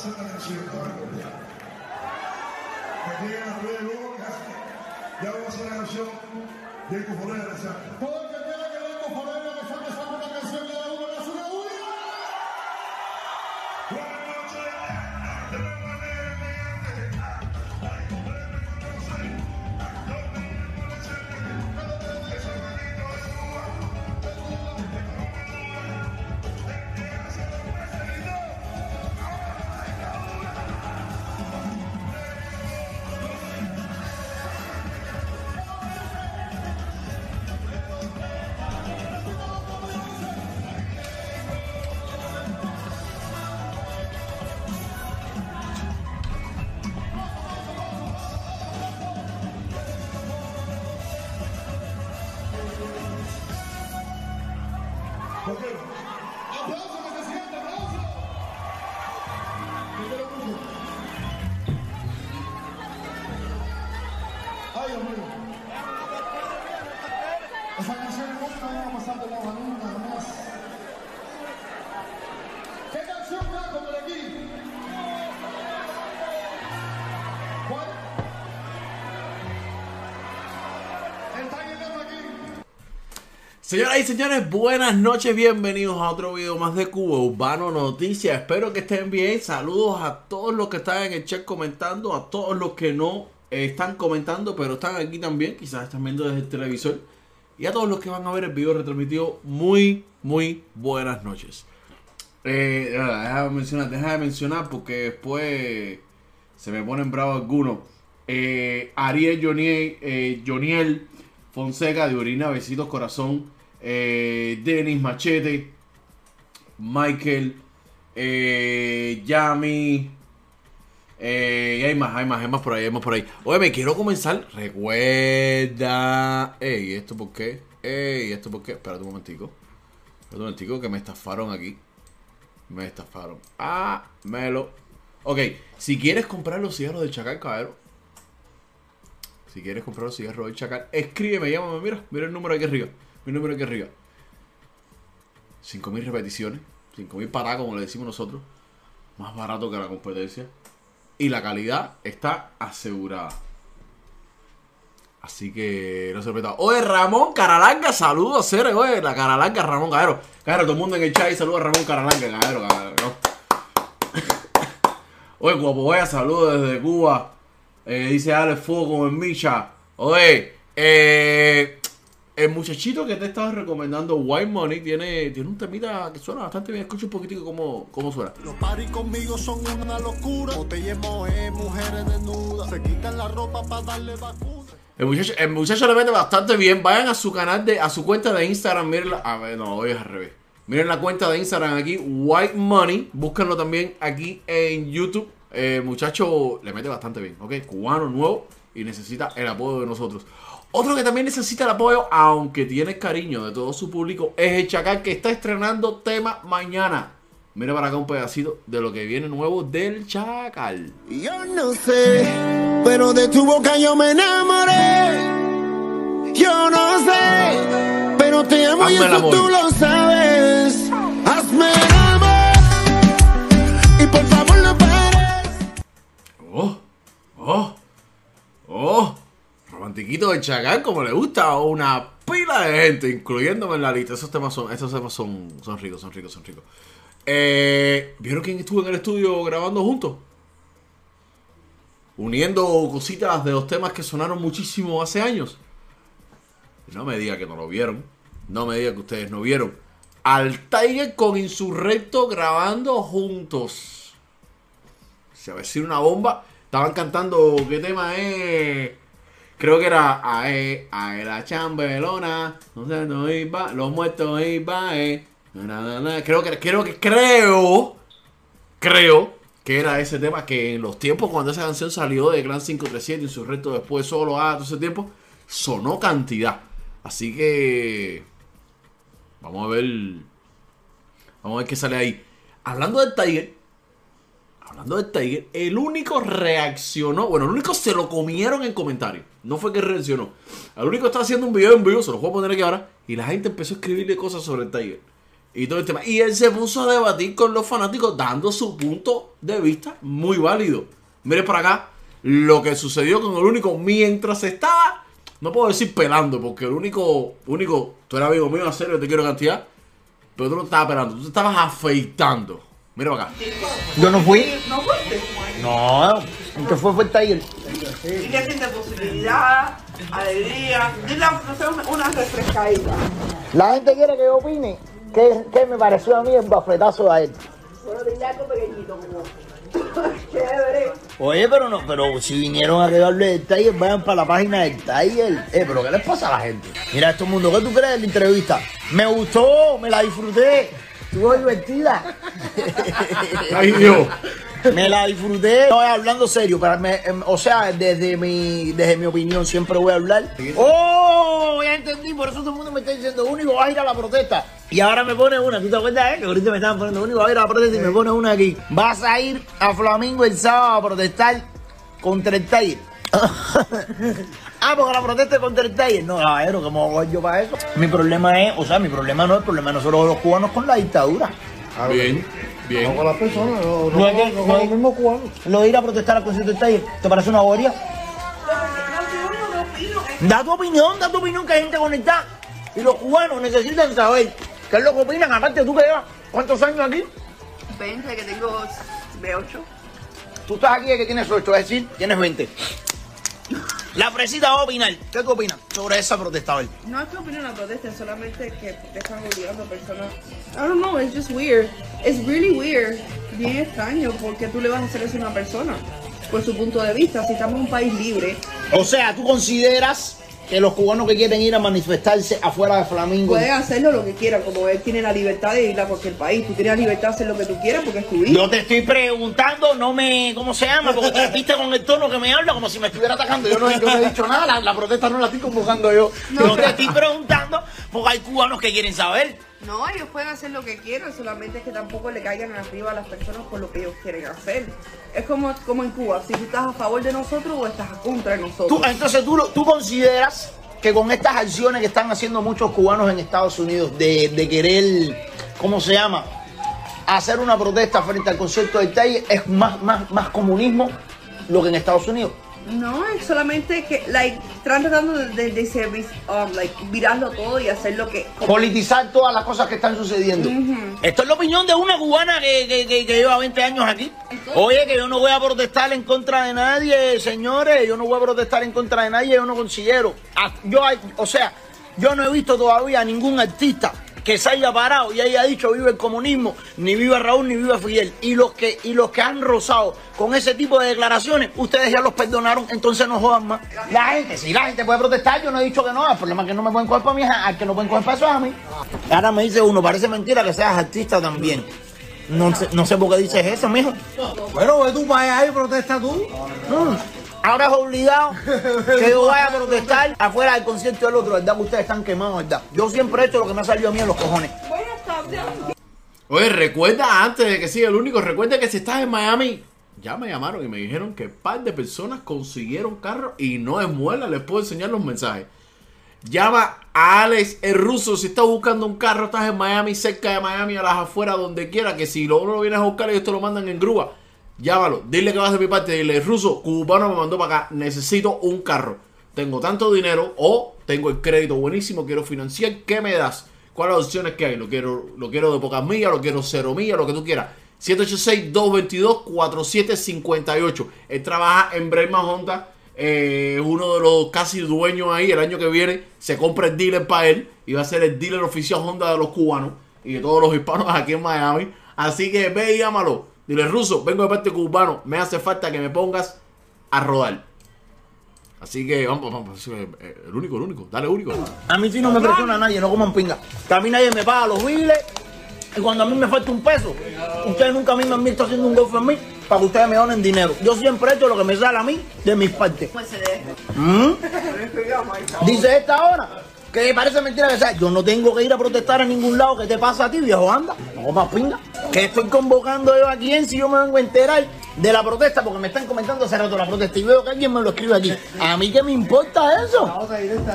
Ya vamos a hacer la canción, cabrón, ya. Que lleguen a ya. Vamos a hacer la canción de Cufonera, ¿Por Señoras y señores, buenas noches, bienvenidos a otro video más de Cuba Urbano Noticias. Espero que estén bien. Saludos a todos los que están en el chat comentando, a todos los que no eh, están comentando, pero están aquí también, quizás están viendo desde el televisor. Y a todos los que van a ver el video retransmitido, muy, muy buenas noches. Eh, déjame mencionar, déjame mencionar porque después se me ponen bravos algunos. Eh, Ariel eh, Joniel Fonseca de Orina, Besitos Corazón. Eh, Denis Machete. Michael. Eh, Yami. Eh, y hay más, hay más, hay más por ahí, hay más por ahí. Oye, me quiero comenzar. Recuerda. Ey, ¿esto por qué? Ey, ¿esto por qué? Espérate un momentico. Espérate un momentico que me estafaron aquí. Me estafaron. Ah, melo. Ok, si quieres comprar los cigarros del Chacal, caballero. Si quieres comprar los cigarros del Chacal, escríbeme, llámame. Mira, mira el número aquí arriba. Mi número aquí arriba. 5.000 repeticiones. 5.000 para como le decimos nosotros. Más barato que la competencia. Y la calidad está asegurada. Así que no se repita. Oye, Ramón Caralanga, saludos, Cere. Oye, la Caralanga, Ramón Caballero. Caballero, todo el mundo en el chat y saluda a Ramón Caralanga, caballero. ¿no? Oye, guapo, vaya, saludos desde Cuba. Eh, dice Alex Fuego como en Micha. Oye, eh, El muchachito que te estaba recomendando, White Money, tiene, tiene un temita que suena bastante bien. Escucha un poquitico cómo, cómo suena. Los paris conmigo son una locura. Botellas mujeres desnudas. Se quitan la ropa para darle vacuna. El muchacho, el muchacho le mete bastante bien. Vayan a su canal, de, a su cuenta de Instagram. Miren la, a ver, no, hoy es al revés. Miren la cuenta de Instagram aquí, White Money. Búsquenlo también aquí en YouTube. El muchacho le mete bastante bien, ¿ok? Cubano nuevo y necesita el apoyo de nosotros. Otro que también necesita el apoyo, aunque tiene cariño de todo su público, es el Chacal que está estrenando tema mañana. Mira para acá un pedacito de lo que viene nuevo del Chacal. Yo no sé, pero de tu boca yo me enamoré. Yo no sé, pero te amo y Hazme el eso amor. tú lo sabes. Hazme el amor y por favor no pares. Oh, oh, oh. Romantiquito del Chacal, como le gusta a una pila de gente, incluyéndome en la lista. Esos temas son, esos temas son, son ricos, son ricos, son ricos. Eh, ¿Vieron quién estuvo en el estudio grabando juntos? Uniendo cositas de los temas que sonaron muchísimo hace años. No me diga que no lo vieron. No me diga que ustedes no vieron. Al Tiger con Insurrecto grabando juntos. Se avecina una bomba. Estaban cantando, ¿qué tema es? Creo que era Ae, Ae la chambelona, no sé, no iba, los muertos iba, na. Creo que, creo que, creo, creo que era ese tema que en los tiempos cuando esa canción salió de Gran 537 y su resto después solo, ah, todo ese tiempo, sonó cantidad. Así que, vamos a ver, vamos a ver qué sale ahí. Hablando del Tiger, Hablando de Tiger, el único reaccionó, bueno, el único se lo comieron en comentarios. No fue que reaccionó. El único está haciendo un video en vivo, se lo voy a poner aquí ahora. Y la gente empezó a escribirle cosas sobre el Tiger. Y todo el tema. Y él se puso a debatir con los fanáticos, dando su punto de vista muy válido. Mire por acá lo que sucedió con el único mientras estaba, no puedo decir pelando, porque el único, único, tú eras amigo mío, en serio, te quiero cantidad. Pero tú no estabas pelando, tú te estabas afeitando. Mira para acá. Yo no fui. No fuiste. No, el que fue fue el Tiger. Y que siente posibilidad, alegría. Dile, no sé, una- refrescadita. La gente quiere que yo opine qué, qué me pareció a mí el bafletazo a él. Bueno, dile algo pequeñito. Chévere. Oye, pero no, pero si vinieron a quedarle del Tiger, vayan para la página del Tiger. Eh, pero ¿qué les pasa a la gente? Mira, esto mundo, ¿qué tú crees de la entrevista? Me gustó, me la disfruté. Estuvo divertida. Ay, Dios. Me la disfruté. No, hablando serio, para me- em, o sea, desde mi, desde mi opinión siempre voy a hablar. Oh, ya entendí, por eso todo el mundo me está diciendo, único vas a ir a la protesta. Y ahora me pone una, ¿tú te acuerdas, eh? Que ahorita me estaban poniendo, único vas a ir a la protesta y me pone una aquí. Vas a ir a Flamingo el sábado a protestar contra el Tiger. Ah, porque la protesta es contra el Tiger. No, caballero, ¿cómo voy yo para eso? Mi problema es, o sea, mi problema no es el problema de nosotros los cubanos con la dictadura. Bien, No bien. con las personas, no, no, No es que- no con no es- los mismos cubanos. Lo de ir a protestar al concierto del Tiger, ¿te parece una bobería? Da tu opinión, da tu opinión que hay gente conectada. Y los cubanos necesitan saber qué es lo que opinan. Aparte, tú que llevas cuántos años aquí. 20, que tengo de 8. Tú estás aquí que tienes 8, es decir, tienes 20. La fresita va a opinar. ¿Qué tú opinas sobre esa protesta hoy? No es que opinen la protesta, es solamente que te están obligando a personas. I don't know, it's just weird. It's really weird. Bien extraño, porque tú le vas a hacer eso a una persona. Por su punto de vista, si estamos en un país libre, O sea, tú consideras que los cubanos que quieren ir a manifestarse afuera de Flamingo. pueden hacerlo lo que quieran, como él tiene la libertad de ir a cualquier país. Tú tienes la libertad de hacer lo que tú quieras porque es tu vida. Yo te estoy preguntando, no me. ¿Cómo se llama? Porque te viste con el tono que me habla como si me estuviera atacando. Yo no, yo no he dicho nada, la, la protesta no la estoy convocando yo. No, yo te estoy preguntando porque hay cubanos que quieren saber. No, ellos pueden hacer lo que quieran, solamente es que tampoco le caigan arriba a las personas por lo que ellos quieren hacer. Es como, como en Cuba, si tú estás a favor de nosotros o estás contra de nosotros. Tú, entonces, ¿tú, tú consideras que con estas acciones que están haciendo muchos cubanos en Estados Unidos de, de querer, ¿cómo se llama? Hacer una protesta frente al concierto del Tiger es más, más, más comunismo lo que en Estados Unidos. No, es solamente que, like, están tratando de, de, de ser, um, like, virarlo todo y hacer lo que... Politizar todas las cosas que están sucediendo. Esto es la opinión de una cubana que, que, que- que lleva 20 años aquí. Oye, que yo no voy a protestar en contra de nadie, señores. Yo no voy a protestar en contra de nadie, yo no considero. Ah, Yo, hay- o sea, Yo no he visto todavía ningún artista que se haya parado y haya dicho viva el comunismo, ni viva Raúl, ni viva Fidel. Y los que, y los que han rozado con ese tipo de declaraciones, ustedes ya los perdonaron, entonces no jodan más. La gente, si la gente puede protestar, yo no he dicho que no, el problema es que no me pueden coger para mí, al que no pueden coger para eso es a mí. Ahora me dice uno, parece mentira que seas artista también. No sé, no sé por qué dices eso, mijo. Bueno, ve tú para allá y protesta tú. Mm. Ahora es obligado que yo vaya a protestar afuera del concierto del otro, ¿verdad? Que ustedes están quemados, ¿verdad? Yo siempre he hecho lo que me ha salido a mí en los cojones. Oye, recuerda antes de que siga el único, recuerda que si estás en Miami, ya me llamaron y me dijeron que un par de personas consiguieron carro y no es muela, les puedo enseñar los mensajes. Llama a Alex el ruso si estás buscando un carro, estás en Miami, cerca de Miami, a las afueras, donde quiera, que si luego lo vienes a buscar ellos te lo mandan en grúa. Llámalo, dile que vas de mi parte, dile, ruso, cubano me mandó para acá, necesito un carro. Tengo tanto dinero o tengo el crédito buenísimo, quiero financiar, ¿qué me das? ¿Cuáles opciones que hay? Lo quiero, lo quiero de pocas millas, lo quiero cero millas, lo que tú quieras. 786-222-4758. Él trabaja en Brayman Honda. eh, uno de los casi dueños ahí. El año que viene se compra el dealer para él. Y va a ser el dealer oficial Honda de los cubanos y de todos los hispanos aquí en Miami. Así que ve y llámalo. Dile, ruso, vengo de parte cubano. Me hace falta que me pongas a rodar. Así que vamos, vamos. eh, El único, el único. Dale, único. A mí sí no me presiona nadie, no coman pinga. Que a mí nadie me paga los biles. Y cuando a mí me falta un peso, ustedes nunca a mí me han visto haciendo un golf en mí para que ustedes me donen dinero. Yo siempre he hecho lo que me sale a mí de mis partes. Pues. ¿Mm? Dice esta ahora que parece mentira que sea. Yo no tengo que ir a protestar a ningún lado. ¿Qué te pasa a ti, viejo? Anda, no comas pinga. Que estoy convocando yo a quién si yo me vengo a enterar de la protesta porque me están comentando hace rato la protesta y veo que alguien me lo escribe aquí. ¿A mí qué me importa eso?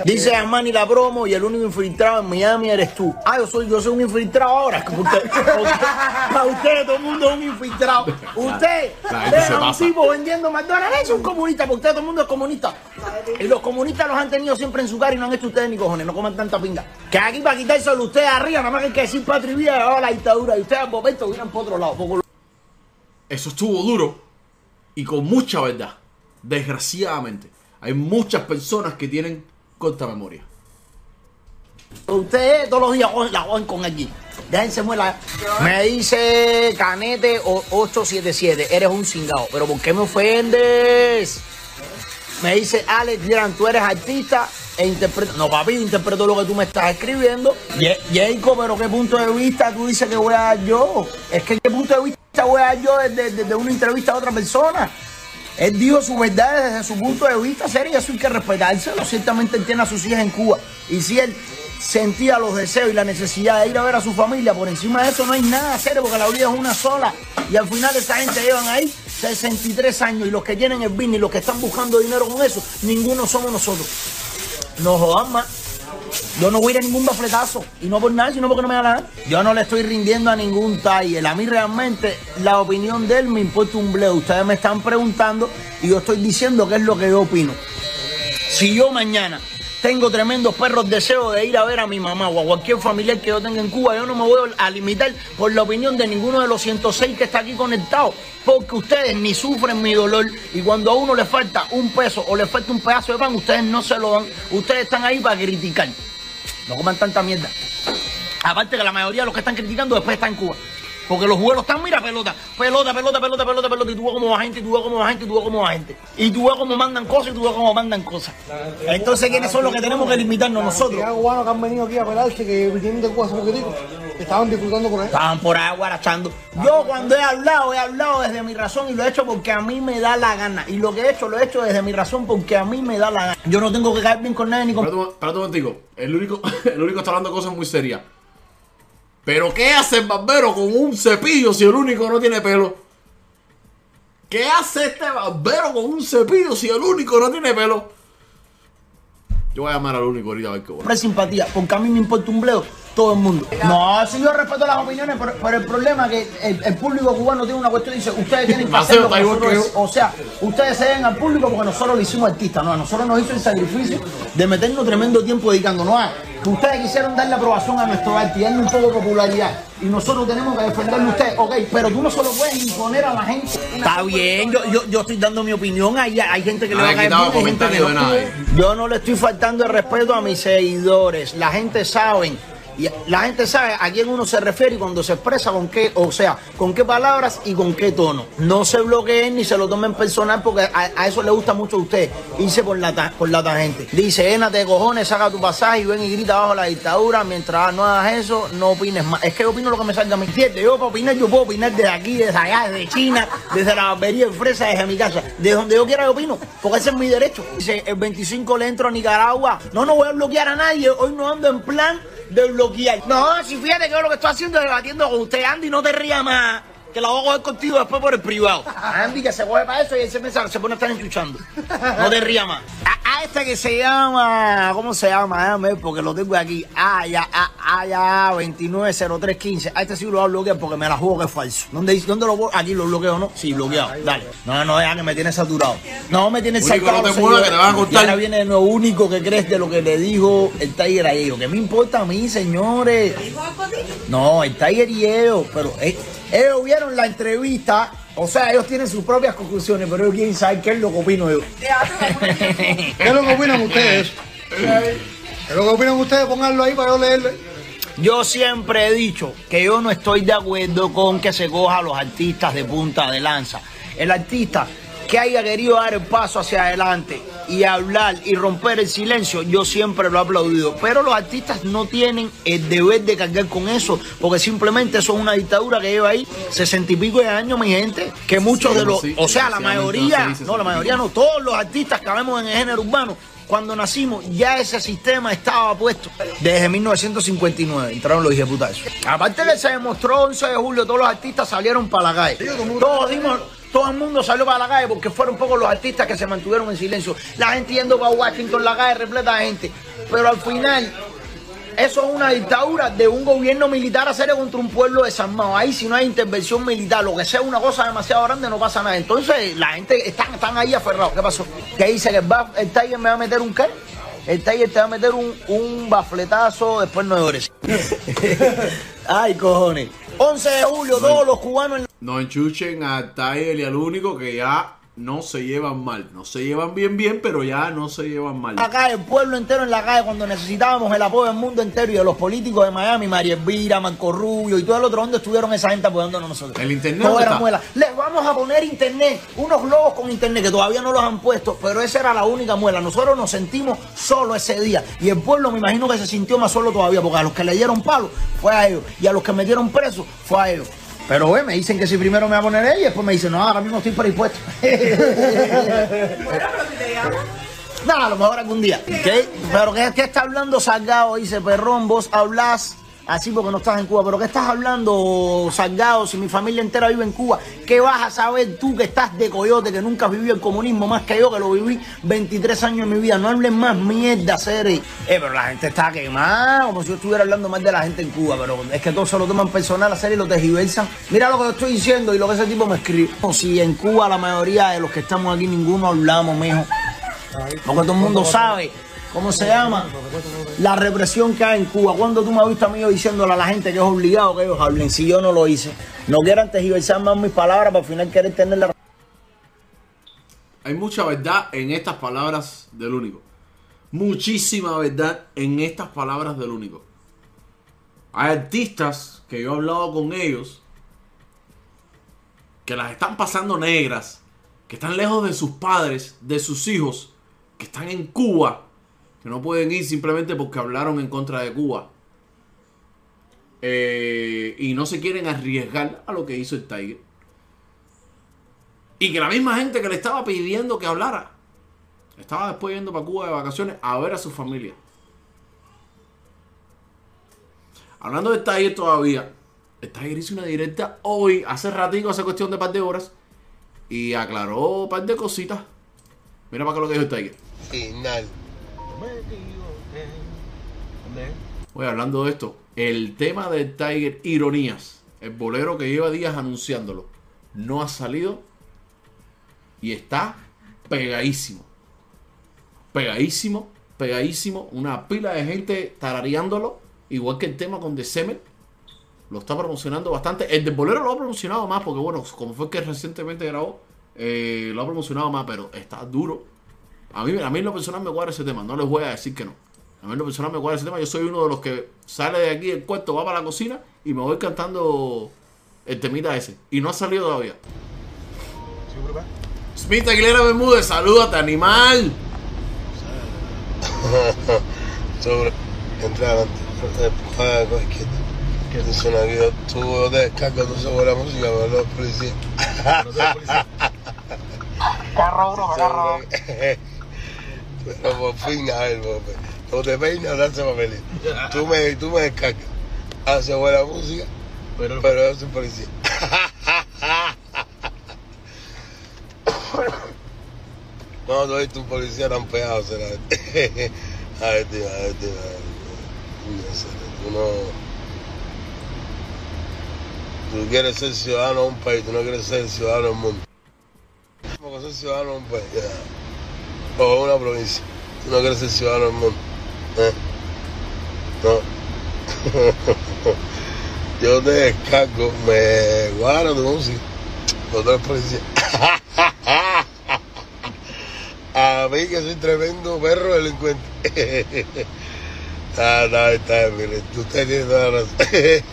Dice Armani la promo y el único infiltrado en Miami eres tú. Ah, yo soy, yo soy un infiltrado ahora. que Usted, para usted todo el mundo es un infiltrado. Usted La gente se ve a un tipo vendiendo McDonald's, es un comunista, porque usted todo el mundo es comunista. Y los comunistas los han tenido siempre en su cara y no han hecho ustedes ni cojones, no coman tanta pinga. Que aquí para quitárselo ustedes arriba, nada más que hay que decir patria y vida, llevaba la dictadura y ustedes al momento vienen por otro lado. Eso estuvo duro y con mucha verdad. Desgraciadamente, hay muchas personas que tienen corta memoria. Ustedes todos los días la joden con alguien. Déjense muela. Me dice Canete o- 877, eres un cingado. Pero ¿por qué me ofendes? Me dice Alex Gran, tú eres artista e. No, papi, interpreto lo que tú me estás escribiendo. Jacob, pero ¿qué punto de vista tú dices que voy a dar yo? Es que ¿qué punto de vista voy a dar yo desde, desde una entrevista a otra persona? Él dijo su verdad desde su punto de vista, serio, y eso hay que respetárselo. Ciertamente él tiene a sus hijas en Cuba. Y si él sentía los deseos y la necesidad de ir a ver a su familia, por encima de eso no hay nada serio, porque la vida es una sola. Y al final esa gente llevan ahí 63 años y los que tienen el business y los que están buscando dinero con eso, ninguno somos nosotros. No jodan más. Yo no voy a ir a ningún bafletazo. Y no por nada, sino porque no me da la gana. Yo no le estoy rindiendo a ningún taller. A mí realmente la opinión de él me importa un bleo. Ustedes me están preguntando y yo estoy diciendo qué es lo que yo opino. Si yo mañana tengo tremendos perros deseos de ir a ver a mi mamá o a cualquier familiar que yo tenga en Cuba, yo no me voy a limitar por la opinión de ninguno de los 106 que está aquí conectado, porque ustedes ni sufren mi dolor y cuando a uno le falta un peso o le falta un pedazo de pan, ustedes no se lo dan, ustedes están ahí para criticar. No coman tanta mierda. Aparte que la mayoría de los que están criticando después están en Cuba. Porque los vuelos están, mira, pelota, pelota, pelota, pelota, pelota, pelota, y tú ves cómo va gente, y tú ves cómo va gente, y tú ves cómo va gente. Y tú ves cómo mandan cosas, y tú ves cómo mandan cosas. Entonces, ¿quiénes son los que tenemos que limitarnos nosotros? Hay cubanos que han venido aquí a pelarse que vinieron de Cuba hace poquitico. Estaban disfrutando con él. Estaban por ahí guarachando. Yo cuando he hablado, he hablado desde mi razón y lo he hecho porque a mí me da la gana. Y lo que he hecho, lo he hecho desde mi razón porque a mí me da la gana. Yo no tengo que caer bien con nadie ni con... Espérate, un- espérate un momentico. El único, el único está hablando cosas muy serias. Pero ¿qué hace el barbero con un cepillo si el único no tiene pelo? ¿Qué hace este barbero con un cepillo si el único no tiene pelo? Yo voy a llamar al único ahorita a ver qué bueno. Simpatía, porque a mí me importa un bleo todo el mundo. No, si yo respeto las opiniones, pero, pero el problema es que el, el público cubano tiene una cuestión y dice, ustedes tienen que hacer lo que nosotros, o sea, ustedes se den al público porque nosotros lo hicimos artistas, no, a nosotros nos hizo el sacrificio de meternos tremendo tiempo dedicándonos a que ustedes quisieron darle aprobación a nuestro arte y darle un poco de popularidad. Y nosotros tenemos que defenderlo a ustedes. Ok, pero tú no se lo puedes imponer a la gente. Está bien, yo, yo, yo estoy dando mi opinión. Hay, hay gente que le No va a le he caer quitado bien, hay gente que no. Yo no le estoy faltando el respeto a mis seguidores. La gente sabe. Y la gente sabe a quién uno se refiere y cuando se expresa con qué, o sea, con qué palabras y con qué tono. No se bloqueen ni se lo tomen personal porque a, eso le gusta mucho a usted, irse por la, por la tangente. Dice, énate de cojones, saca tu pasaje y ven y grita abajo la dictadura. Mientras no hagas eso, no opines más. Es que yo opino lo que me salga a mi entiendes. Yo para opinar, yo puedo opinar desde aquí, desde allá, desde China, desde la barbería de fresa, desde mi casa. De donde yo quiera yo opino, porque ese es mi derecho. Dice, el 25 le entro a Nicaragua. No, no voy a bloquear a nadie. Hoy no ando en plan de bloquear. No, si fíjate que yo lo que estoy haciendo es debatiendo con usted, Andy, no te rías más. Que la voy a coger contigo después por el privado. Andy que se coge para eso y ese mensaje se pone a estar enchuchando. No te rías más. A, a este que se llama, ¿cómo se llama? Déjame ver porque lo tengo aquí. Ah, ya, ah, ah, ya, 290315. A este sí lo voy a bloquear porque me la juego que es falso. ¿Dónde, dónde lo voy? Aquí lo bloqueo, ¿no? Sí, bloqueado. Dale. No, no, ya que me tiene saturado. No, me tiene saltado. no te muevas, que te van a cortar. Y ahora viene lo único que crees de lo que le dijo el Tiger a ellos. ¿Qué me importa a mí, señores? No, el Tiger y ellos, pero eh, ellos vieron la entrevista, o sea, ellos tienen sus propias conclusiones, pero ellos quieren saber qué es lo que opino yo. ¿Qué es lo que opinan ustedes? ¿Qué es lo que opinan ustedes? Pónganlo ahí para yo leerlo. Yo siempre he dicho que yo no estoy de acuerdo con que se coja a los artistas de punta de lanza. El artista que haya querido dar el paso hacia adelante y hablar y romper el silencio, yo siempre lo he aplaudido. Pero los artistas no tienen el deber de cargar con eso, porque simplemente eso es una dictadura que lleva ahí sesenta y pico de años, mi gente. Que muchos Sí, de los, sí, o sea, la mayoría, no la mayoría no, todos los artistas que vemos en el género urbano, cuando nacimos, ya ese sistema estaba puesto desde 1959. Entraron los hijos Aparte que se demostró 11 de julio, todos los artistas salieron para la calle. Todos dimos. Todo el mundo salió para la calle porque fueron pocos los artistas que se mantuvieron en silencio. La gente yendo para Washington, la calle repleta de gente. Pero al final, eso es una dictadura de un gobierno militar hacer contra un pueblo desarmado. Ahí si no hay intervención militar, lo que sea una cosa demasiado grande, no pasa nada. Entonces la gente están, están ahí aferrados. ¿Qué pasó? ¿Qué dice que el, el Tiger me va a meter un qué? El Tiger te va a meter un, un bafletazo, después no llores. Ay, cojones. 11 de julio, todos los cubanos en No enchuchen a Tiger y al único que ya no se llevan mal. No se llevan bien, bien, pero ya no se llevan mal. calle, el pueblo entero en la calle cuando necesitábamos el apoyo del mundo entero y de los políticos de Miami, María Elvira, Marco Rubio y todo el otro, ¿dónde estuvieron esa gente apoyándonos nosotros? El internet, Todo ¿dónde era muela. Les vamos a poner internet, unos globos con internet que todavía no los han puesto, pero esa era la única muela. Nosotros nos sentimos solos ese día y el pueblo me imagino que se sintió más solo todavía porque a los que le dieron palo fue a ellos y a los que metieron presos fue a ellos. Pero güey, me dicen que si primero me va a poner ella y después me dicen, no, ahora mismo estoy predispuesto. Bueno, pero si te llaman. Nada, a lo mejor algún día. Pero ¿qué, qué está hablando Salgado? Dice, perrón, vos hablas así porque no estás en Cuba. Pero ¿qué estás hablando, Salgado? Si mi familia entera vive en Cuba, ¿qué vas a saber tú que estás de coyote, que nunca has vivido el comunismo más que yo, que lo viví 23 años de mi vida? No hables más mierda, Seri. Eh, pero la gente está quemada, como si yo estuviera hablando mal de la gente en Cuba. Pero es que todos se lo toman personal a Seri y lo tergiversan. Mira lo que yo estoy diciendo y lo que ese tipo me escribe. Si en Cuba la mayoría de los que estamos aquí, ninguno hablamos, mijo. Porque todo el mundo sabe cómo se llama la represión que hay en Cuba. Cuando tú me has visto a mí diciéndole a la gente que es obligado que ellos hablen, si yo no lo hice, no quieran tergiversar más mis palabras para al final querer tener la Hay mucha verdad en estas palabras del único. Muchísima verdad en estas palabras del único. Hay artistas que yo he hablado con ellos que las están pasando negras, que están lejos de sus padres, de sus hijos, que están en Cuba, que no pueden ir simplemente porque hablaron en contra de Cuba. Eh, y no se quieren arriesgar a lo que hizo el Tiger. Y que la misma gente que le estaba pidiendo que hablara, estaba después yendo para Cuba de vacaciones a ver a su familia. Hablando de Tiger todavía, el Tiger hizo una directa hoy, hace ratito, hace cuestión de par de horas, y aclaró un par de cositas. Mira para qué lo que dijo el Tiger. final. Oye, hablando de esto, el tema del Tiger Ironías, el bolero que lleva días anunciándolo, no ha salido y está pegadísimo. Pegadísimo pegadísimo, una pila de gente tarareándolo, igual que el tema con The. Lo está promocionando bastante. El de Bolero lo ha promocionado más, porque bueno, como fue que recientemente grabó, eh, lo ha promocionado más, pero está duro. A mí, a mí en lo personal me guarda ese tema, no les voy a decir que no. A mí en lo personal me guarda ese tema. Yo soy uno de los que sale de aquí del cuarto, va para la cocina y me voy cantando el temita ese. Y no ha salido todavía. Smith Aguilera Bermúdez, salúdate, animal. sobre entra adelante empuja con izquierda dice una guía tú descargas tú sabes la música pero los policías Carro uno, carro pero por fin a ver Bobe. no te peinas dance papelito. Tú me tú me descargas. Hace buena música Pero, pero yo soy policía. No no he visto un policía tan pegado será a ver tío a ver tío a ver, no sé, tú no tú quieres ser ciudadano de un país tú no quieres ser ciudadano del mundo. Como ser ciudadano de un país ya. O una provincia tú no quieres ser ciudadano del mundo ¿eh? no yo te descargo me guardo tu música tú eres policía a mí que soy tremendo perro delincuente. ah, no, está bien, mire, usted tiene toda la razón.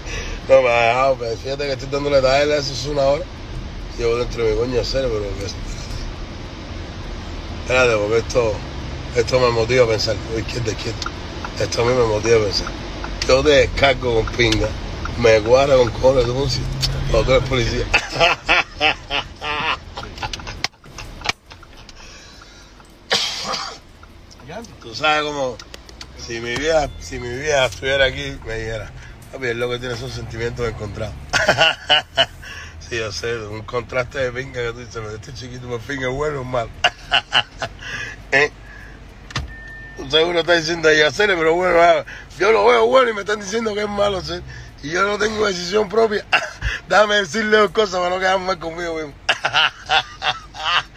no me ha dejado, pero fíjate que estoy dándole a él hace una hora. Llevo dentro de mi coño serio, pero que espérate. Porque esto, esto me motiva a pensar. Uy, izquierda, izquierda. Esto a mí me motiva a pensar. Yo te descargo con pinga, me guarda con cojones de música, o tú eres policía. Tú sabes como si mi vieja, si mi vieja estuviera aquí, me dijera, papi, es lo que tiene son sentimientos encontrados. sí, yo sé, un contraste de pinga que tú dices, "Pero este chiquito fin es bueno o malo. Seguro está diciendo ahí hacer, pero bueno, ah, yo lo veo bueno y me están diciendo que es malo hacer. Y yo no tengo decisión propia. Déjame decirle dos cosas para no quedar mal conmigo mismo.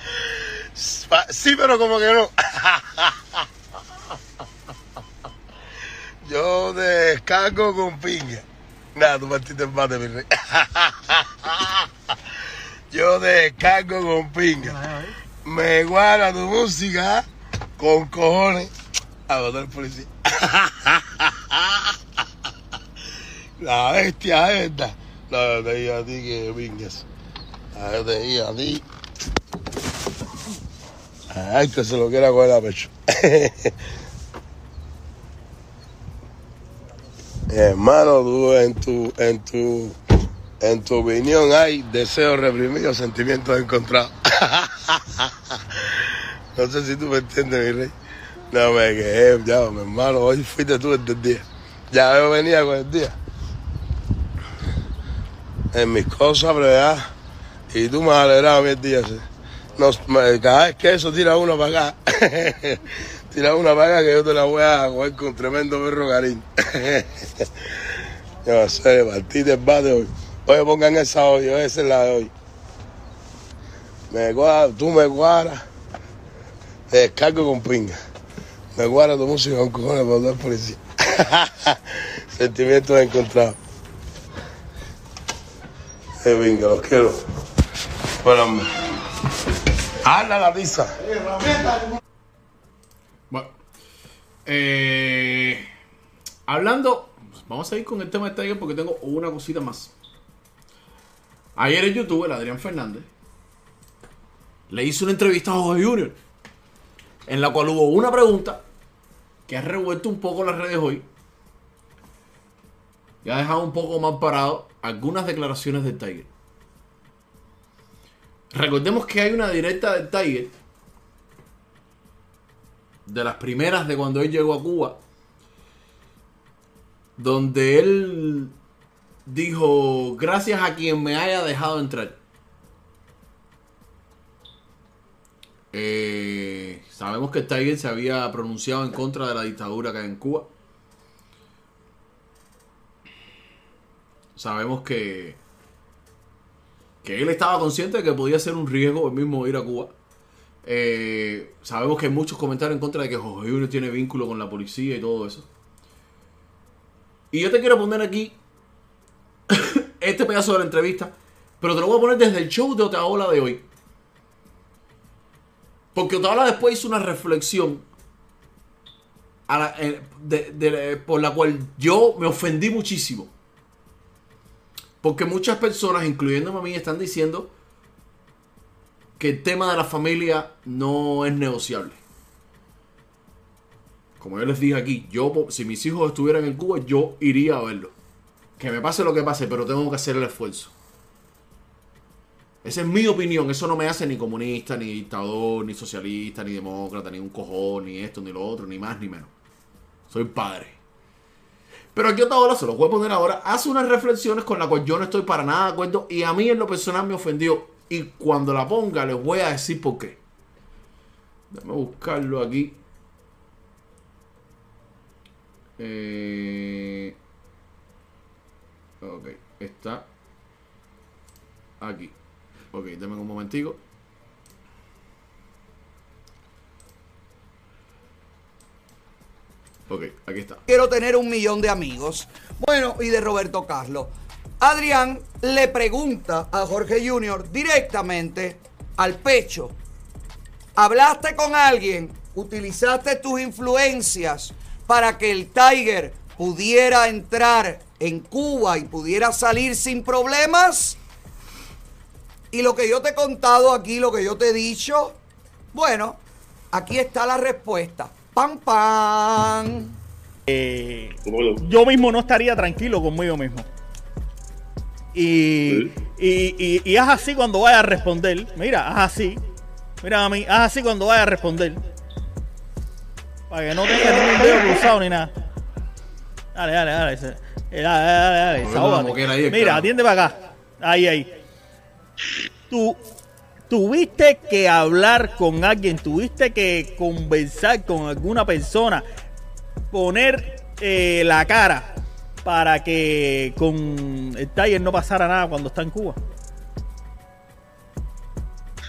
Sí, pero como que no. Yo descargo con pinga. Nada, tú partiste en bate, mi rey. Yo descargo con pinga. Me guarda tu música con cojones. A votar policía. La bestia esta. No, yo te digo a ti que pingas. Yo te digo a ti. Ay, que se lo quiera coger a pecho. Hermano, tú en tu, en tu, en tu opinión hay deseos reprimidos, sentimientos encontrados. no sé si tú me entiendes, mi rey. No me quedé, ya, mi hermano, hoy fuiste tú el del día. Ya yo venía con el día. En mis cosas, ya. Y tú me has alegrado mi día, sí. No, me- cada vez que eso tira uno para acá, tira una para acá que yo te la voy a coger con tremendo perro cariño. yo sé, partí del bate hoy. Oye, pongan esa hoy, esa es la de hoy. Me guarda, tú me guardas, te descargo con pinga. Me guarda tu música con cojones para dar policía. Sentimientos encontrados. Eh, venga, los quiero. Bueno, Habla la risa. Bueno, eh, hablando, vamos a ir con el tema de Tiger porque tengo una cosita más. Ayer en YouTube, el Adrián Fernández le hizo una entrevista a Jorge Junior, en la cual hubo una pregunta que ha revuelto un poco las redes hoy y ha dejado un poco más parado algunas declaraciones del Tiger. Recordemos que hay una directa del Tiger de las primeras de cuando él llegó a Cuba, donde él dijo, gracias a quien me haya dejado entrar. Eh, sabemos que Tiger se había pronunciado en contra de la dictadura que hay en Cuba. Sabemos que, que él estaba consciente de que podía ser un riesgo el mismo ir a Cuba. Eh, sabemos que muchos comentarios en contra de que Jorge Junior tiene vínculo con la policía y todo eso. Y yo te quiero poner aquí este pedazo de la entrevista, pero te lo voy a poner desde el show de Otaola de hoy. Porque Otaola después hizo una reflexión eh, por la cual yo me ofendí muchísimo. Porque muchas personas, incluyéndome a mí, están diciendo que el tema de la familia no es negociable. Como yo les dije aquí, yo si mis hijos estuvieran en Cuba, yo iría a verlo. Que me pase lo que pase, pero tengo que hacer el esfuerzo. Esa es mi opinión, eso no me hace ni comunista, ni dictador, ni socialista, ni demócrata, ni un cojón, ni esto, ni lo otro, ni más, ni menos. Soy padre. Pero aquí otra hora, se los voy a poner ahora, hace unas reflexiones con las cuales yo no estoy para nada de acuerdo y a mí en lo personal me ofendió. Y cuando la ponga les voy a decir por qué. Déjame buscarlo aquí. Eh, ok, está aquí. Ok, denme un momentico. Ok, aquí está. quiero tener un millón de amigos. Bueno, y de Roberto Carlos. Adrián le pregunta a Jorge Junior directamente al pecho. ¿Hablaste con alguien? ¿Utilizaste tus influencias para que el Tiger pudiera entrar en Cuba y pudiera salir sin problemas? Y lo que yo te he contado aquí, lo que yo te he dicho, bueno, aquí está la respuesta. ¡Pam, pam! yo mismo no estaría tranquilo conmigo mismo. Y, y, y, y haz así cuando vaya a responder. Mira, haz así. Mira a mí, haz así cuando vaya a responder. Para que no tenga ningún dedo cruzado ni nada. Dale, dale, dale. eh, Dale, dale, dale, dale, ahí, el Mira, carajo. atiende para acá. Ahí, ahí. Tú tuviste que hablar con alguien, tuviste que conversar con alguna persona, poner eh, la cara para que con el Tiger no pasara nada cuando está en Cuba.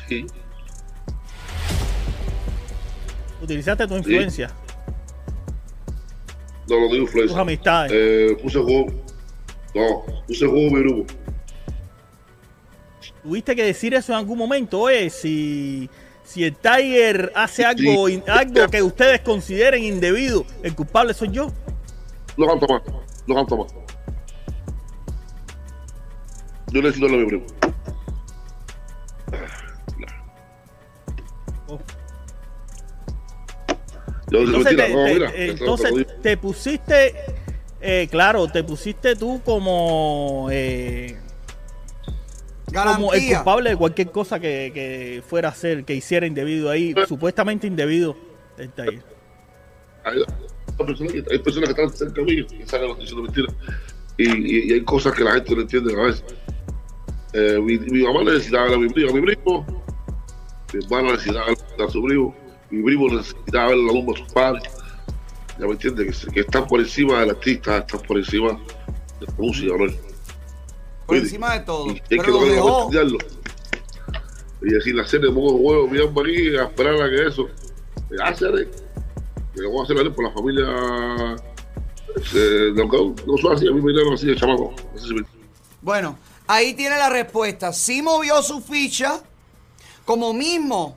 Sí. Utilizaste tu influencia, No, no tus influencia. amistades. Eh, puse juego. No, puse juego mi grupo. Tuviste que decir eso en algún momento, oye, si, si el Tiger hace algo, Sí. algo que ustedes consideren indebido, el culpable soy yo. No canto más. No canto más. Yo necesito a mi primo. Yo Entonces, te, mira, entonces pusiste, eh, claro, te pusiste tú como, eh, como el culpable de cualquier cosa que, que fuera a hacer, que hiciera indebido ahí, supuestamente indebido el Tiger. hay, hay personas que, hay personas que están cerca de mí que saben diciendo mentiras. Y, y, y hay cosas que la gente no entiende a veces. Eh, mi, mi mamá necesitaba ver a mi primo, a mi primo. Mi hermano necesitaba ver a su primo. Mi primo necesitaba ver la lumba a sus padres. Ya me entiende, que, que están por encima del artista, están por encima de la música, ¿no? Por encima de todo. Y Pero que lo dejó. Y decir, hacer de modo huevo, mi aquí, a esperar a que eso. Lo voy a hacer por la familia. Eh, no, no, no soy así, a mí me dieron así de chamaco. No sé si me- Bueno, ahí tiene la respuesta. Sí movió su ficha, como mismo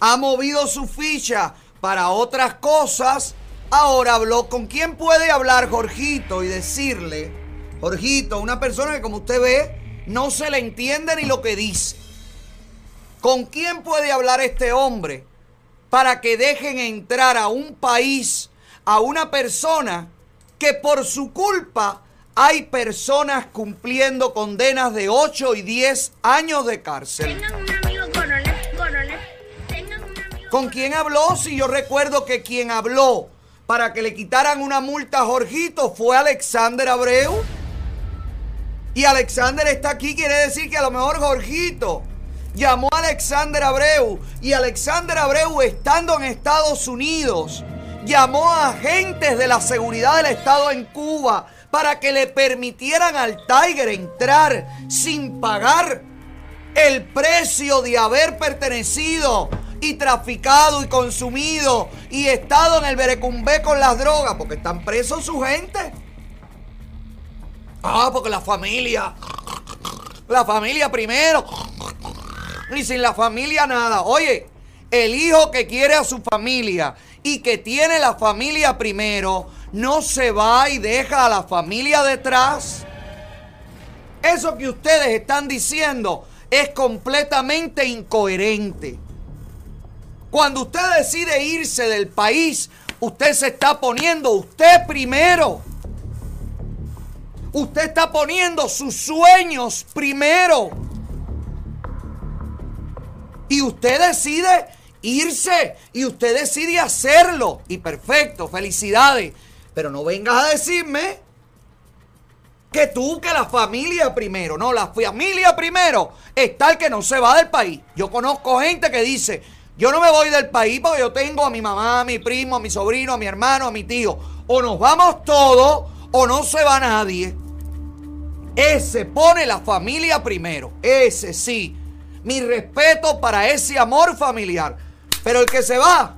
ha movido su ficha para otras cosas. Ahora habló con quién puede hablar Jorgito y decirle, Jorgito, una persona que como usted ve, no se le entiende ni lo que dice. ¿Con quién puede hablar este hombre para que dejen entrar a un país a una persona que por su culpa hay personas cumpliendo condenas de 8 y 10 años de cárcel? ¿Con quién habló? Si yo recuerdo que quien habló para que le quitaran una multa a Jorgito fue Alexander Abreu. Y Alexander está aquí, quiere decir que a lo mejor Jorgito llamó a Alexander Abreu y Alexander Abreu estando en Estados Unidos llamó a agentes de la seguridad del Estado en Cuba para que le permitieran al Tiger entrar sin pagar el precio de haber pertenecido y traficado y consumido y estado en el berecumbé con las drogas, porque están presos su gente. Ah, porque la familia, la familia primero. Y sin la familia nada. Oye, el hijo que quiere a su familia y que tiene la familia primero, no se va y deja a la familia detrás. Eso que ustedes están diciendo es completamente incoherente. Cuando usted decide irse del país, usted se está poniendo usted primero. Usted está poniendo sus sueños primero. Y usted decide irse y usted decide hacerlo. Y perfecto, felicidades. Pero no vengas a decirme que tú, que la familia primero. No, la familia primero está el que no se va del país. Yo conozco gente que dice, yo no me voy del país porque yo tengo a mi mamá, a mi primo, a mi sobrino, a mi hermano, a mi tío. O nos vamos todos o no se va nadie. Ese pone la familia primero. Ese sí. Mi respeto para ese amor familiar. Pero el que se va,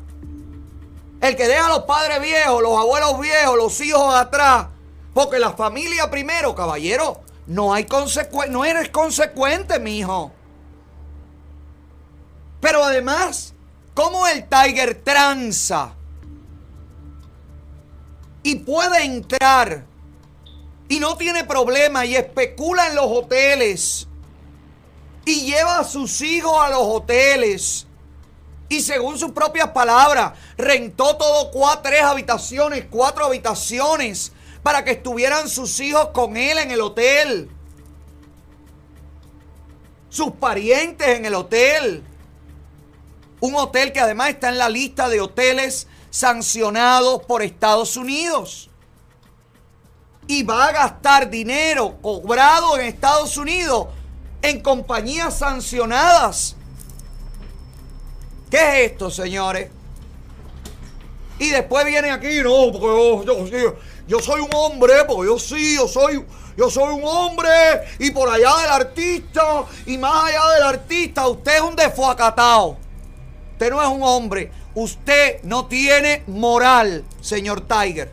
el que deja a los padres viejos, los abuelos viejos, los hijos atrás, porque la familia primero, caballero, no hay consecuencia, no eres consecuente, mi hijo. Pero además, ¿cómo el Tiger tranza? Y puede entrar y no tiene problema y especula en los hoteles y lleva a sus hijos a los hoteles. Y según sus propias palabras, rentó todo cuatro, tres habitaciones, cuatro habitaciones para que estuvieran sus hijos con él en el hotel. Sus parientes en el hotel. Un hotel que además está en la lista de hoteles sancionados por Estados Unidos. Y va a gastar dinero cobrado en Estados Unidos en compañías sancionadas. ¿Qué es esto, señores? Y después vienen aquí, no, porque yo, soy un hombre, porque yo sí, yo soy, yo soy un hombre, y por allá del artista, y más allá del artista, usted es un desfuacatado. Usted no es un hombre. Usted no tiene moral, señor Tiger.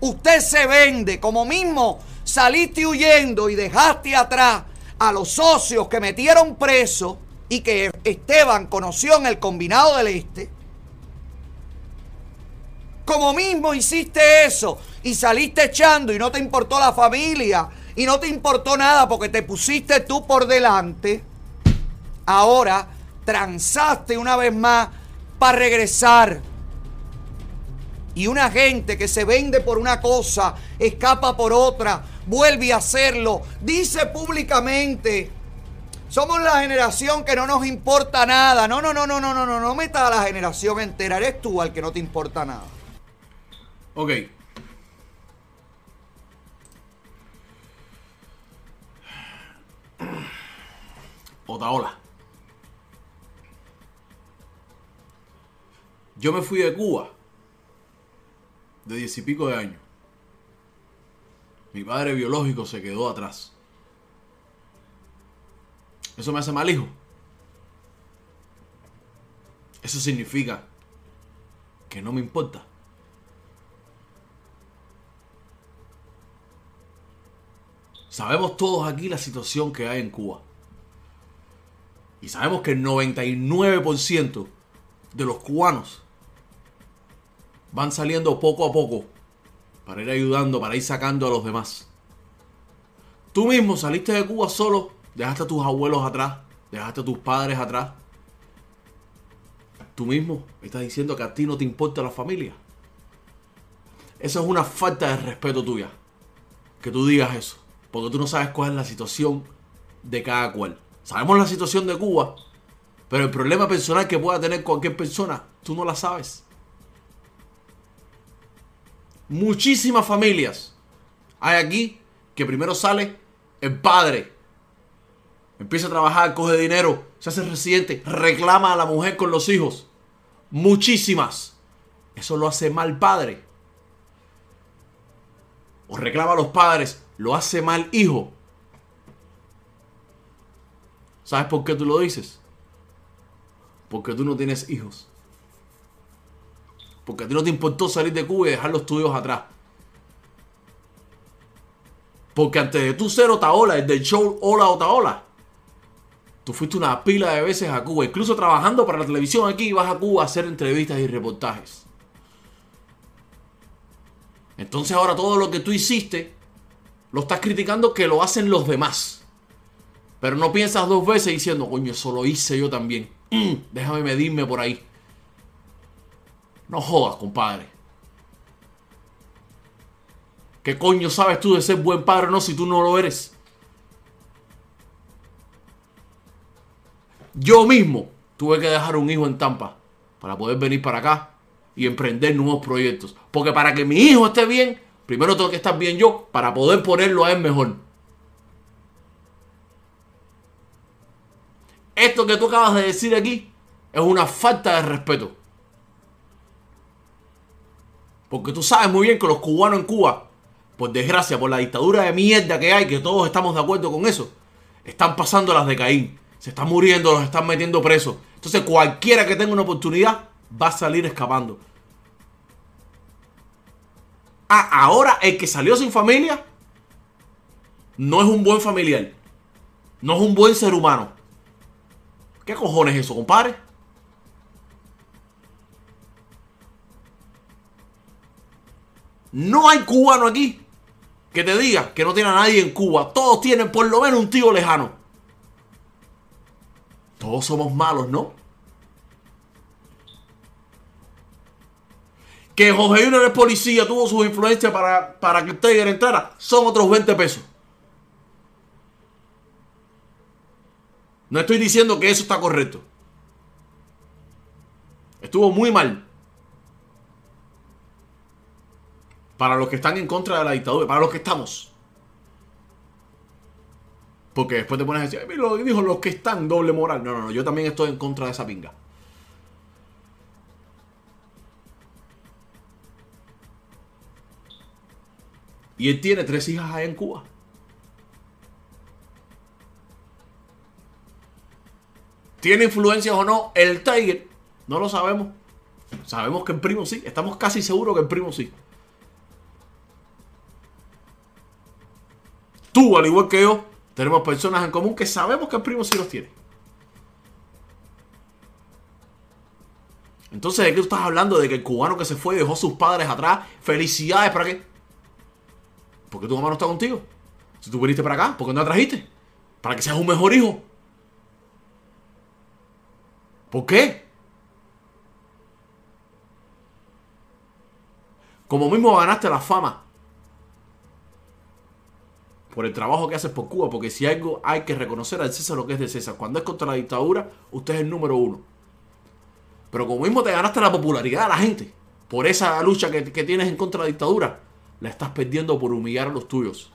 Usted se vende como mismo saliste huyendo y dejaste atrás a los socios que metieron preso y que Esteban conoció en el combinado del Este. Como mismo hiciste eso y saliste echando y no te importó la familia y no te importó nada porque te pusiste tú por delante, ahora transaste una vez más para regresar. Y una gente que se vende por una cosa, escapa por otra, vuelve a hacerlo, dice públicamente, somos la generación que no nos importa nada. No, no, no, no, no, no, no, no metas a la generación entera. Eres tú al que no te importa nada. Ok. Otaola. Yo me fui de Cuba de diez y pico de años. Mi padre biológico se quedó atrás. ¿Eso me hace mal hijo? Eso significa que no me importa. Sabemos todos aquí la situación que hay en Cuba. Y sabemos que el 99% de los cubanos van saliendo poco a poco para ir ayudando, para ir sacando a los demás. Tú mismo saliste de Cuba solo, dejaste a tus abuelos atrás, dejaste a tus padres atrás. Tú mismo estás diciendo que a ti no te importa la familia. Eso es una falta de respeto tuya. Que tú digas eso. Porque tú no sabes cuál es la situación de cada cual. Sabemos la situación de Cuba, pero el problema personal que pueda tener cualquier persona, tú no la sabes. Muchísimas familias hay aquí que primero sale el padre. Empieza a trabajar, coge dinero, se hace residente, reclama a la mujer con los hijos. Muchísimas. Eso lo hace mal padre. O reclama a los padres, lo hace mal hijo. ¿Sabes por qué tú lo dices? Porque tú no tienes hijos. Porque a ti no te importó salir de Cuba y dejar los tuyos atrás. Porque antes de tú ser Otaola, el del show Hola Otaola, tú fuiste una pila de veces a Cuba. Incluso trabajando para la televisión aquí, vas a Cuba a hacer entrevistas y reportajes. Entonces ahora todo lo que tú hiciste, lo estás criticando que lo hacen los demás. Pero no piensas dos veces diciendo, coño, eso lo hice yo también. Mm, déjame medirme por ahí. No jodas, compadre. ¿Qué coño sabes tú de ser buen padre o no si tú no lo eres? Yo mismo tuve que dejar un hijo en Tampa para poder venir para acá y emprender nuevos proyectos. Porque para que mi hijo esté bien, primero tengo que estar bien yo para poder ponerlo a él mejor. Esto que tú acabas de decir aquí es una falta de respeto. Porque tú sabes muy bien que los cubanos en Cuba, por desgracia, por la dictadura de mierda que hay, que todos estamos de acuerdo con eso, están pasando las de Caín. Se están muriendo, los están metiendo presos. Entonces cualquiera que tenga una oportunidad va a salir escapando. Ah, ahora el que salió sin familia no es un buen familiar. No es un buen ser humano. ¿Qué cojones es eso, compadre? No hay cubano aquí que te diga que no tiene a nadie en Cuba. Todos tienen por lo menos un tío lejano. Todos somos malos, ¿no? Que Jorge Junior es policía, tuvo su influencia para, para que Tiger entrara, son otros 20 pesos. No estoy diciendo que eso está correcto. Estuvo muy mal. Para los que están en contra de la dictadura, para los que estamos. Porque después te pones a decir, "Ay, lo dijo los que están doble moral. No, no, no, yo también estoy en contra de esa pinga. Y él tiene tres hijas allá en Cuba. ¿Tiene influencias o no el Tiger? No lo sabemos. Sabemos que el primo sí. Estamos casi seguros que el primo sí. Tú, al igual que yo, tenemos personas en común que sabemos que el primo sí los tiene. Entonces, ¿de qué tú estás hablando? De que el cubano que se fue dejó a sus padres atrás. Felicidades, ¿para qué? Porque tu mamá no está contigo. Si tú viniste para acá, ¿por qué no la trajiste? Para que seas un mejor hijo. ¿Por qué? Como mismo ganaste la fama por el trabajo que haces por Cuba, porque si algo hay que reconocer al César lo que es de César. Cuando es contra la dictadura, usted es el número uno. Pero como mismo te ganaste la popularidad de la gente por esa lucha que, que tienes en contra de la dictadura, la estás perdiendo por humillar a los tuyos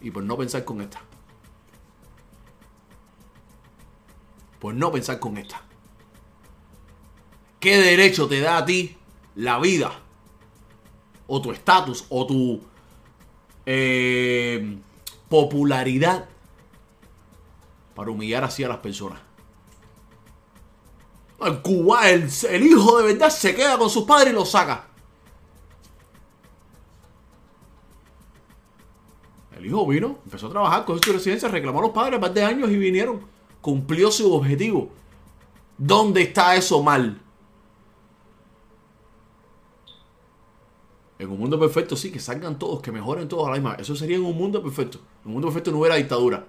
y por no pensar con esta. Por no pensar con esta. ¿Qué derecho te da a ti la vida? O tu estatus, o tu eh, popularidad para humillar así a las personas. Cuba, el, el hijo de verdad se queda con sus padres y los saca. El hijo vino, empezó a trabajar, cogió su residencia, reclamó a los padres más de años y vinieron. Cumplió su objetivo. ¿Dónde está eso mal? En un mundo perfecto, sí, que salgan todos, que mejoren todos a la misma. Eso sería en un mundo perfecto. En un mundo perfecto no hubiera dictadura.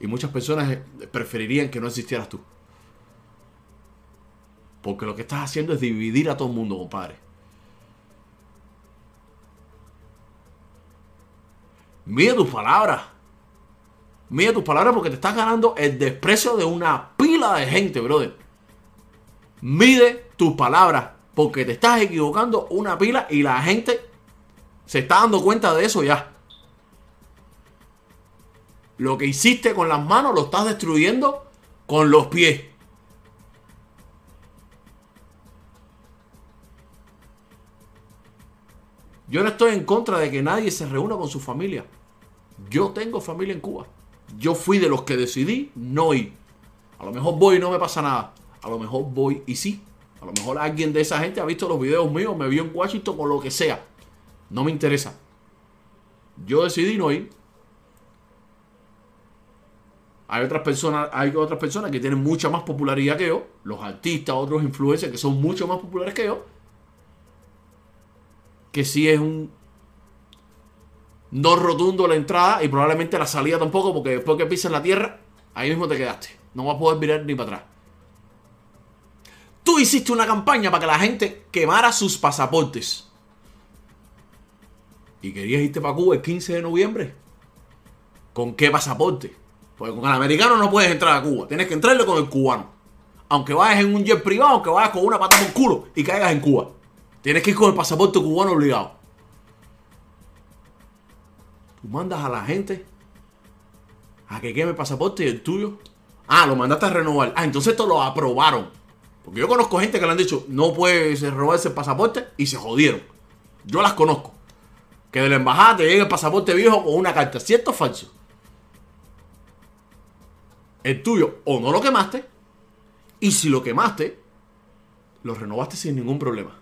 Y muchas personas eh, preferirían que no existieras tú. Porque lo que estás haciendo es dividir a todo el mundo, compadre. Mide tus palabras. Mide tus palabras porque te estás ganando el desprecio de una pila de gente, brother. Mide tus palabras porque te estás equivocando una pila y la gente se está dando cuenta de eso ya. Lo que hiciste con las manos lo estás destruyendo con los pies. Yo no estoy en contra de que nadie se reúna con su familia. Yo tengo familia en Cuba. Yo fui de los que decidí no ir. A lo mejor voy y no me pasa nada. A lo mejor voy y sí. A lo mejor alguien de esa gente ha visto los videos míos, me vio en Washington o lo que sea. No me interesa. Yo decidí no ir. Hay otras personas, hay otras personas que tienen mucha más popularidad que yo, los artistas, otros influencers que son mucho más populares que yo, que sí es un no rotundo la entrada y probablemente la salida tampoco, porque después que pisas la tierra, ahí mismo te quedaste. No vas a poder mirar ni para atrás. Tú hiciste una campaña para que la gente quemara sus pasaportes. Y querías irte para Cuba el 15 de noviembre. ¿Con qué pasaporte? Porque con el americano no puedes entrar a Cuba. Tienes que entrarle con el cubano. Aunque vayas en un jet privado, aunque vayas con una pata por culo y caigas en Cuba. Tienes que ir con el pasaporte cubano obligado. Tú mandas a la gente a que queme el pasaporte y el tuyo. Ah, lo mandaste a renovar. Ah, entonces esto lo aprobaron. Porque yo conozco gente que le han dicho, no puedes robarse el pasaporte y se jodieron. Yo las conozco. Que de la embajada te llegue el pasaporte viejo con una carta. ¿Cierto o falso? El tuyo o no lo quemaste. Y si lo quemaste, lo renovaste sin ningún problema.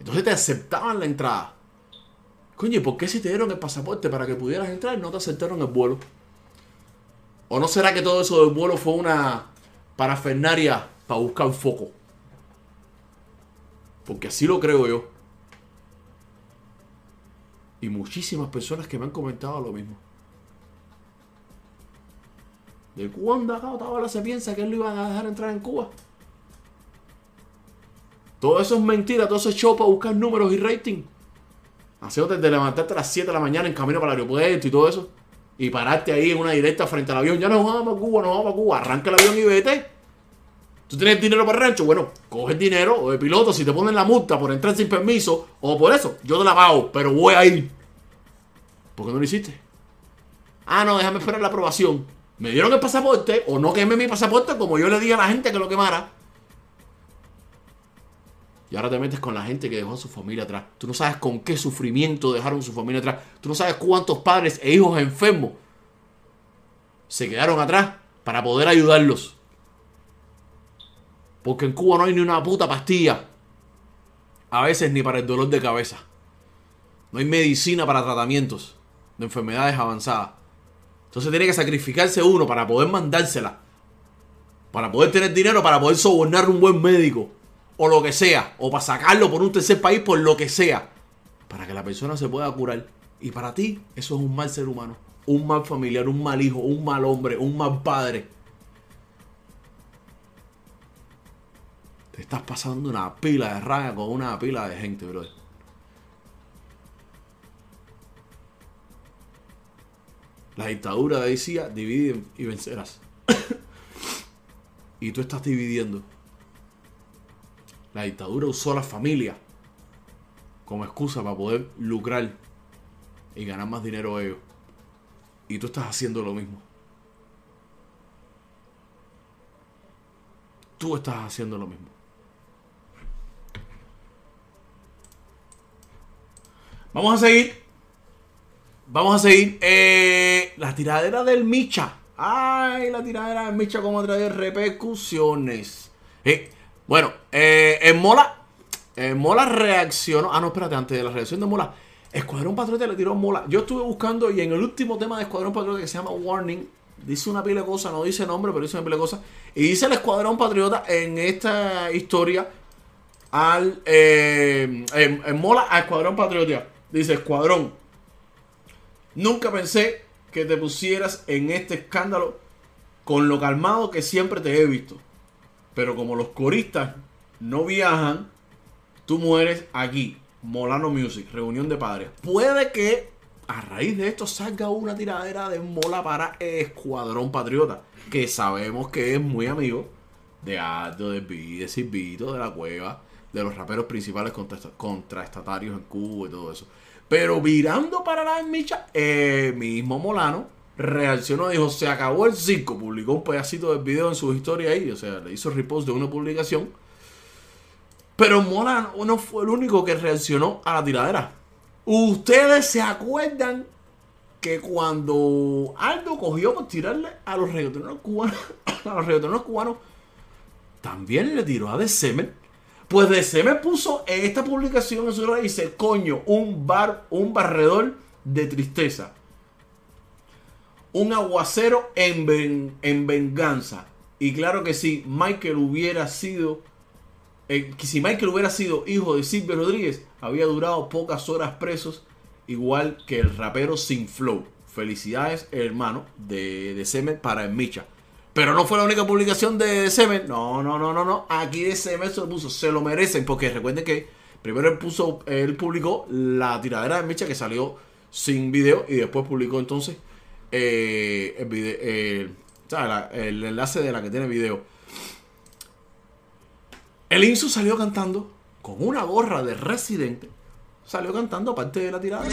Entonces te aceptaban la entrada. Coño, ¿y por qué si te dieron el pasaporte para que pudieras entrar no te aceptaron el vuelo? ¿O no será que todo eso del vuelo fue una parafernaria para buscar foco? Porque así lo creo yo. Y muchísimas personas que me han comentado lo mismo. ¿De cuándo acá Otaola se piensa que él lo iban a dejar entrar en Cuba? Todo eso es mentira, todo eso es show para buscar números y rating. Haciéndote de levantarte a las 7 de la mañana en camino para el aeropuerto y todo eso. Y pararte ahí en una directa frente al avión. Ya no vamos a Cuba, no vamos a Cuba. Arranca el avión y vete. ¿Tú tienes dinero para el rancho? Bueno, coge el dinero o de piloto si te ponen la multa por entrar sin permiso o por eso. Yo te la pago, pero voy a ir. ¿Por qué no lo hiciste? Ah, no, déjame esperar la aprobación. Me dieron el pasaporte o no quemé mi pasaporte como yo le dije a la gente que lo quemara. Y ahora te metes con la gente que dejó a su familia atrás. Tú no sabes con qué sufrimiento dejaron su familia atrás. Tú no sabes cuántos padres e hijos enfermos se quedaron atrás para poder ayudarlos. Porque en Cuba no hay ni una puta pastilla. A veces ni para el dolor de cabeza. No hay medicina para tratamientos de enfermedades avanzadas. Entonces tiene que sacrificarse uno para poder mandársela. Para poder tener dinero, para poder sobornar un buen médico. O lo que sea. O para sacarlo por un tercer país, por lo que sea. Para que la persona se pueda curar. Y para ti, eso es un mal ser humano. Un mal familiar, un mal hijo, un mal hombre, un mal padre. Te estás pasando una pila de raya con una pila de gente, brother. La dictadura decía, divide y vencerás. y tú estás dividiendo. La dictadura usó a la familia como excusa para poder lucrar y ganar más dinero ellos. Y tú estás haciendo lo mismo. Tú estás haciendo lo mismo. Vamos a seguir. Vamos a seguir. Eh, la tiradera del Micha. Ay, la tiradera del Micha como trae repercusiones. Eh, bueno, eh, en Mola. En Mola reaccionó. Ah, no, espérate, antes de la reacción de Mola. Escuadrón Patriota le tiró Mola. Yo estuve buscando y en el último tema de Escuadrón Patriota que se llama Warning. Dice una pila de no dice nombre, pero dice una pila de cosas. Y dice el Escuadrón Patriota en esta historia al. en, en Mola a Escuadrón Patriota. Dice Escuadrón. Nunca pensé que te pusieras en este escándalo con lo calmado que siempre te he visto. Pero como los coristas no viajan, tú mueres aquí. Molano Music, reunión de padres. Puede que a raíz de esto salga una tiradera de Mola para Escuadrón Patriota. Que sabemos que es muy amigo de Aldo, de B, de Silvito, de la Cueva, de los raperos principales contra, contraestatarios en Cuba y todo eso. Pero virando para la Micha, el mismo Molano reaccionó dijo, se acabó el circo. Publicó un pedacito del video en su historia ahí, o sea, le hizo repost de una publicación. Pero Molano no fue el único que reaccionó a la tiradera. Ustedes se acuerdan que cuando Aldo cogió por tirarle a los reggaetoneros cubanos a los reggaetoneros cubanos, también le tiró a The Semen. Pues The Semen puso en esta publicación en su red y dice, coño, un bar, un barredor de tristeza. Un aguacero en, en venganza. Y claro que sí, Michael hubiera sido eh, si Michael hubiera sido hijo de Silvio Rodríguez, había durado pocas horas presos, igual que el rapero Sin Flow. Felicidades, hermano, de, de Semen para el Micha. Pero no fue la única publicación de Semen. No, no, no, no, no. Aquí de Semen se lo puso. Se lo merecen. Porque recuerden que primero él puso, él publicó la tiradera de Micha que salió sin video. Y después publicó entonces eh, el, enlace de la que tiene video. El Insu salió cantando con una gorra de residente. Salió cantando parte de la tirada.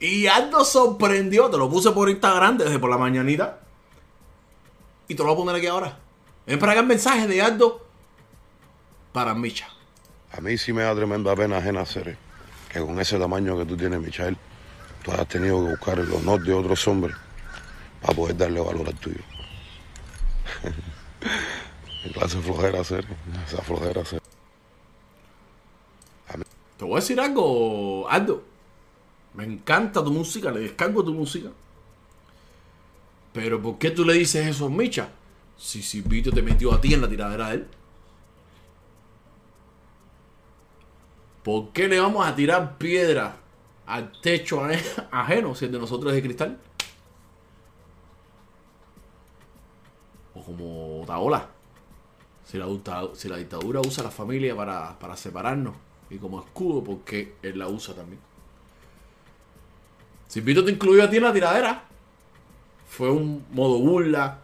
Y Aldo sorprendió, te lo puse por Instagram desde por la mañanita. Y te lo voy a poner aquí ahora. Ven para acá el mensaje de Aldo para Micha. A mí sí me da tremenda pena ajena hacer que con ese tamaño que tú tienes, Michael, tú has tenido que buscar el honor de otros hombres para poder darle valor al tuyo. Qué clase flojera hacer, esa flojera hacer. Te voy a decir algo, Aldo. Me encanta tu música, le descargo tu música. Pero ¿por qué tú le dices eso a Micha? Si Silvito te metió a ti en la tiradera de él. ¿Por qué le vamos a tirar piedra al techo ajeno si el de nosotros es de cristal? O como Taola. Si la, si la dictadura usa la familia para, para separarnos y como escudo, porque él la usa también. Silvito te incluyó a ti en la tiradera. Fue un modo burla,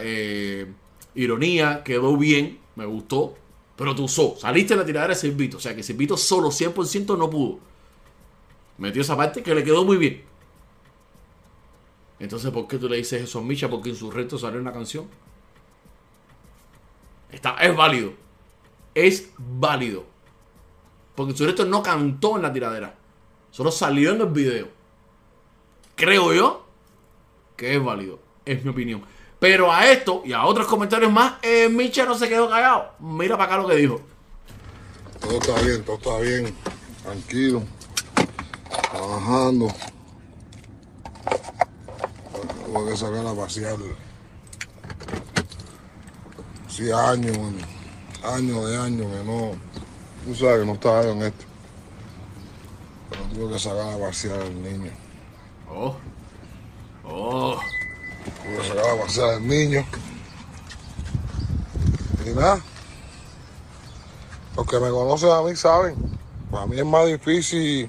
eh, ironía, quedó bien, me gustó. Pero te usó, saliste la tiradera de Silvito. O sea que Silvito solo 100% no pudo. Metió esa parte que le quedó muy bien. Entonces, ¿por qué tú le dices eso a? Porque en su reto salió una canción. Está, es válido. Es válido. Porque su reto no cantó en la tiradera. Solo salió en el video. Creo yo que es válido. Es mi opinión. Pero a esto y a otros comentarios más, eh, Micha no se quedó callado. Mira para acá lo que dijo. Todo está bien, todo está bien. Tranquilo. Trabajando. Tuve que sacar a pasear. Sí, años, mano. Años de años que no. Tú sabes que no estaba en esto. Pero tuve que sacar a pasear al niño. Oh. Oh. Tuve que sacar a pasear al niño. Y nada. Los que me conocen a mí saben. Para mí es más difícil.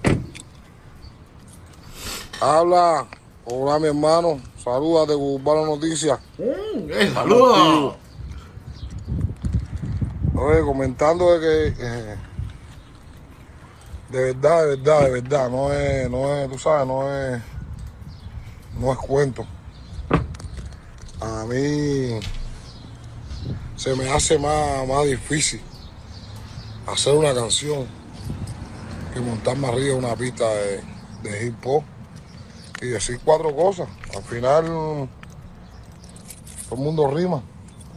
Habla. Hola, mi hermano. Salúdate, Urbano Noticias. eh, saludos. Oye, comentando de que. eh, de verdad, de verdad, de verdad. No es, no es, tú sabes, no es. No es cuento. A mí. Se me hace más, más difícil hacer una canción que montarme arriba una pista de, de hip hop y decir cuatro cosas. Al final todo el mundo rima,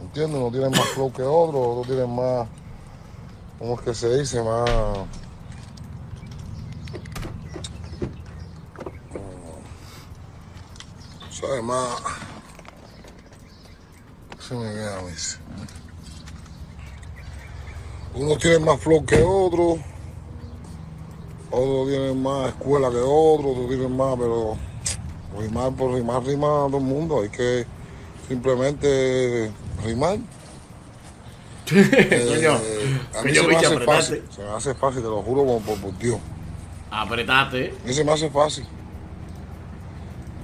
¿entiendes? Uno tiene más flow que otro, otro tiene más, ¿cómo es que se dice? Más... ¿Sabes? Más... Se me queda a mí. Uno tiene más flow que otro, otro tiene más escuela que otro, otro tiene más, pero rimar por rimar rima a todo el mundo, hay que simplemente rimar. Coño, Eh, a mí coño, se me hace apretate. fácil, se me hace fácil, te lo juro por, por, por Dios. Apretate. A mí se me hace fácil.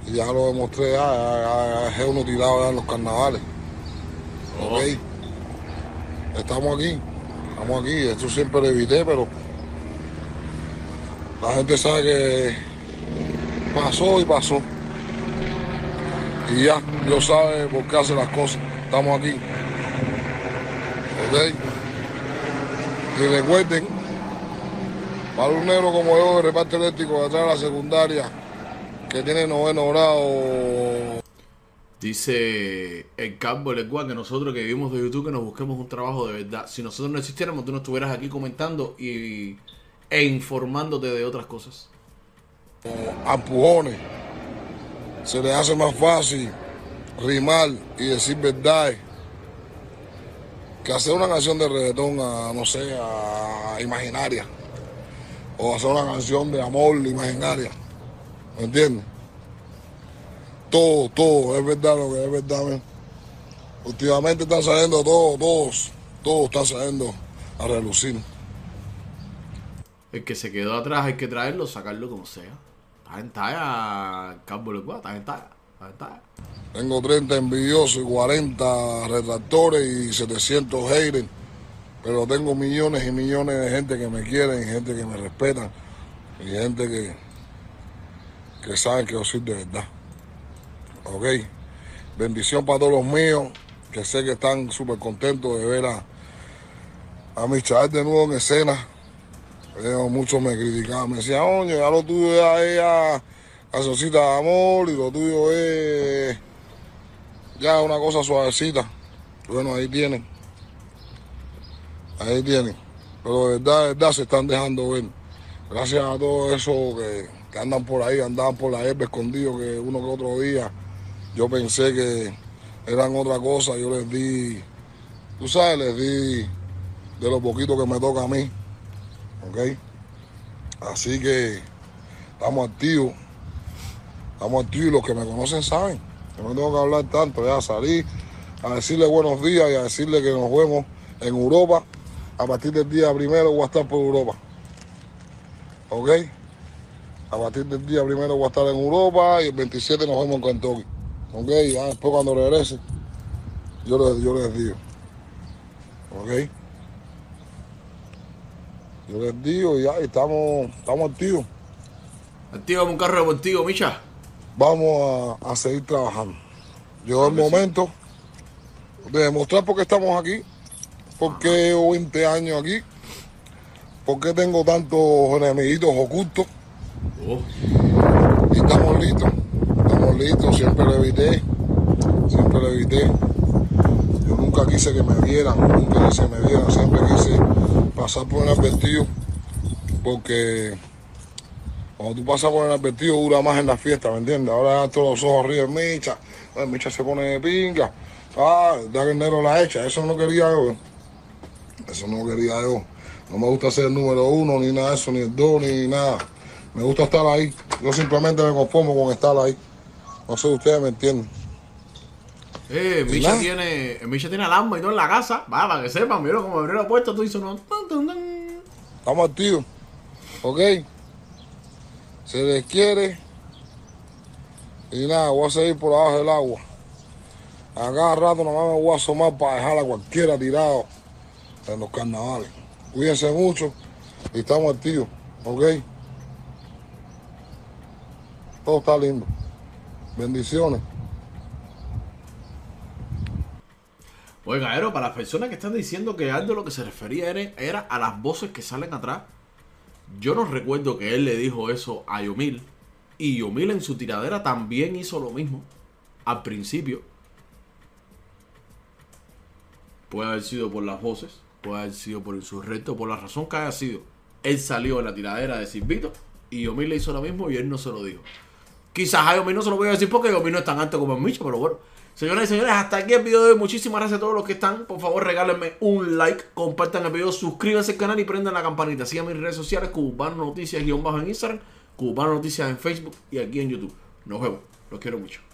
Y ya lo demostré, ya, ya, ya, ya es uno tirado ya en los carnavales. ¿Ok? estamos aquí, estamos aquí. Esto siempre lo evité, pero la gente sabe que pasó y pasó. Y ya, Dios sabe por qué hace las cosas. Estamos aquí. ¿Ok? Y recuerden, para un negro como yo de reparto eléctrico detrás de la secundaria, que tiene noveno grado, Dice el Campo Legua que nosotros que vivimos de YouTube que nos busquemos un trabajo de verdad. Si nosotros no existiéramos, tú no estuvieras aquí comentando y, e informándote de otras cosas. a empujones, se le hace más fácil rimar y decir verdades que hacer una canción de reggaetón a, no sé, a imaginaria. O hacer una canción de amor imaginaria. ¿Me entiendes? Todo, todo, es verdad lo que es verdad. men. Últimamente están saliendo todos, todos, todos están saliendo a relucir. El que se quedó atrás hay que traerlo, sacarlo como sea. Estás en talla, Campo Legua, estás en talla. Estás en talla. Tengo 30 envidiosos y 40 retractores y 700 haters. Pero tengo millones y millones de gente que me quieren, gente que me respetan y gente que, que saben que yo soy de verdad. Ok. Bendición para todos los míos, que sé que están súper contentos de ver a, a mi chaval de nuevo en escena. Eh, muchos me criticaban, me decían, oye, ya lo tuyo es ya cancioncita de amor y lo tuyo es ya una cosa suavecita. Bueno, ahí tienen. Ahí tienen. Pero de verdad, de verdad se están dejando ver. Gracias a todos esos que, que andan por ahí, andaban por la herba escondidos, que uno que otro día yo pensé que eran otra cosa. Yo les di, tú sabes, les di de lo poquito que me toca a mí. ¿Ok? Así que estamos activos. Estamos activos y los que me conocen saben. que no tengo que hablar tanto, ya salí a decirle buenos días y a decirle que nos vemos en Europa. A partir del día primero voy a estar por Europa. ¿Ok? A partir del día primero voy a estar en Europa y el 27 nos vemos en Kentucky. ¿Ok? Ya después cuando regrese, yo les, yo les digo. ¿Ok? Yo les digo y ya estamos, estamos activos. Activa un carro deportivo, Micha. Vamos a, a seguir trabajando. Llegó el momento de demostrar por qué estamos aquí, por qué llevo 20 años aquí, por qué tengo tantos enemiguitos ocultos. Y estamos listos, siempre lo evité, siempre lo evité. Yo nunca quise que me vieran, nunca quise que me vieran, siempre quise pasar por el advertido, porque cuando tú pasas por el advertido dura más en la fiesta, ¿me entiendes? Ahora todos los ojos ríen, Micha, ay, Micha se pone de pinga, ah, ya que el negro la echa, eso no quería yo, eso no quería yo. No me gusta ser el número uno, ni nada de eso, ni el dos, ni nada. Me gusta estar ahí. Yo simplemente me conformo con estar ahí. No sé, ustedes me entienden. Eh, ¿Y Micha nada? tiene, Micha tiene alarma y todo en la casa. Va, para que sepan, mira como abrió la puerta, tú dices no. Estamos activos. ¿Ok? Se les quiere. Y nada, voy a seguir por abajo del agua. A cada rato nomás me voy a asomar para dejar a cualquiera tirado en los carnavales. Cuídense mucho y estamos activos. ¿Ok? Todo está lindo. Bendiciones. Oye, Gaero, para las personas que están diciendo que Aldo lo que se refería era, a las voces que salen atrás, yo no recuerdo que él le dijo eso a Yomil. Y Yomil en su tiradera también hizo lo mismo. Al principio. Puede haber sido por las voces, puede haber sido por insurrecto, por la razón que haya sido. Él salió en la tiradera de Silvito y Yomil le hizo lo mismo y él no se lo dijo. Quizás a Yomil no se lo voy a decir porque Yomil no es tan alto como el Micho, pero bueno. Señoras y señores, hasta aquí el video de hoy. Muchísimas gracias a todos los que están. Por favor, regálenme un like, compartan el video, suscríbanse al canal y prendan la campanita. Sigan mis redes sociales, Cubano Noticias, guion bajo en Instagram, Cubano Noticias en Facebook y aquí en YouTube. Nos vemos. Los quiero mucho.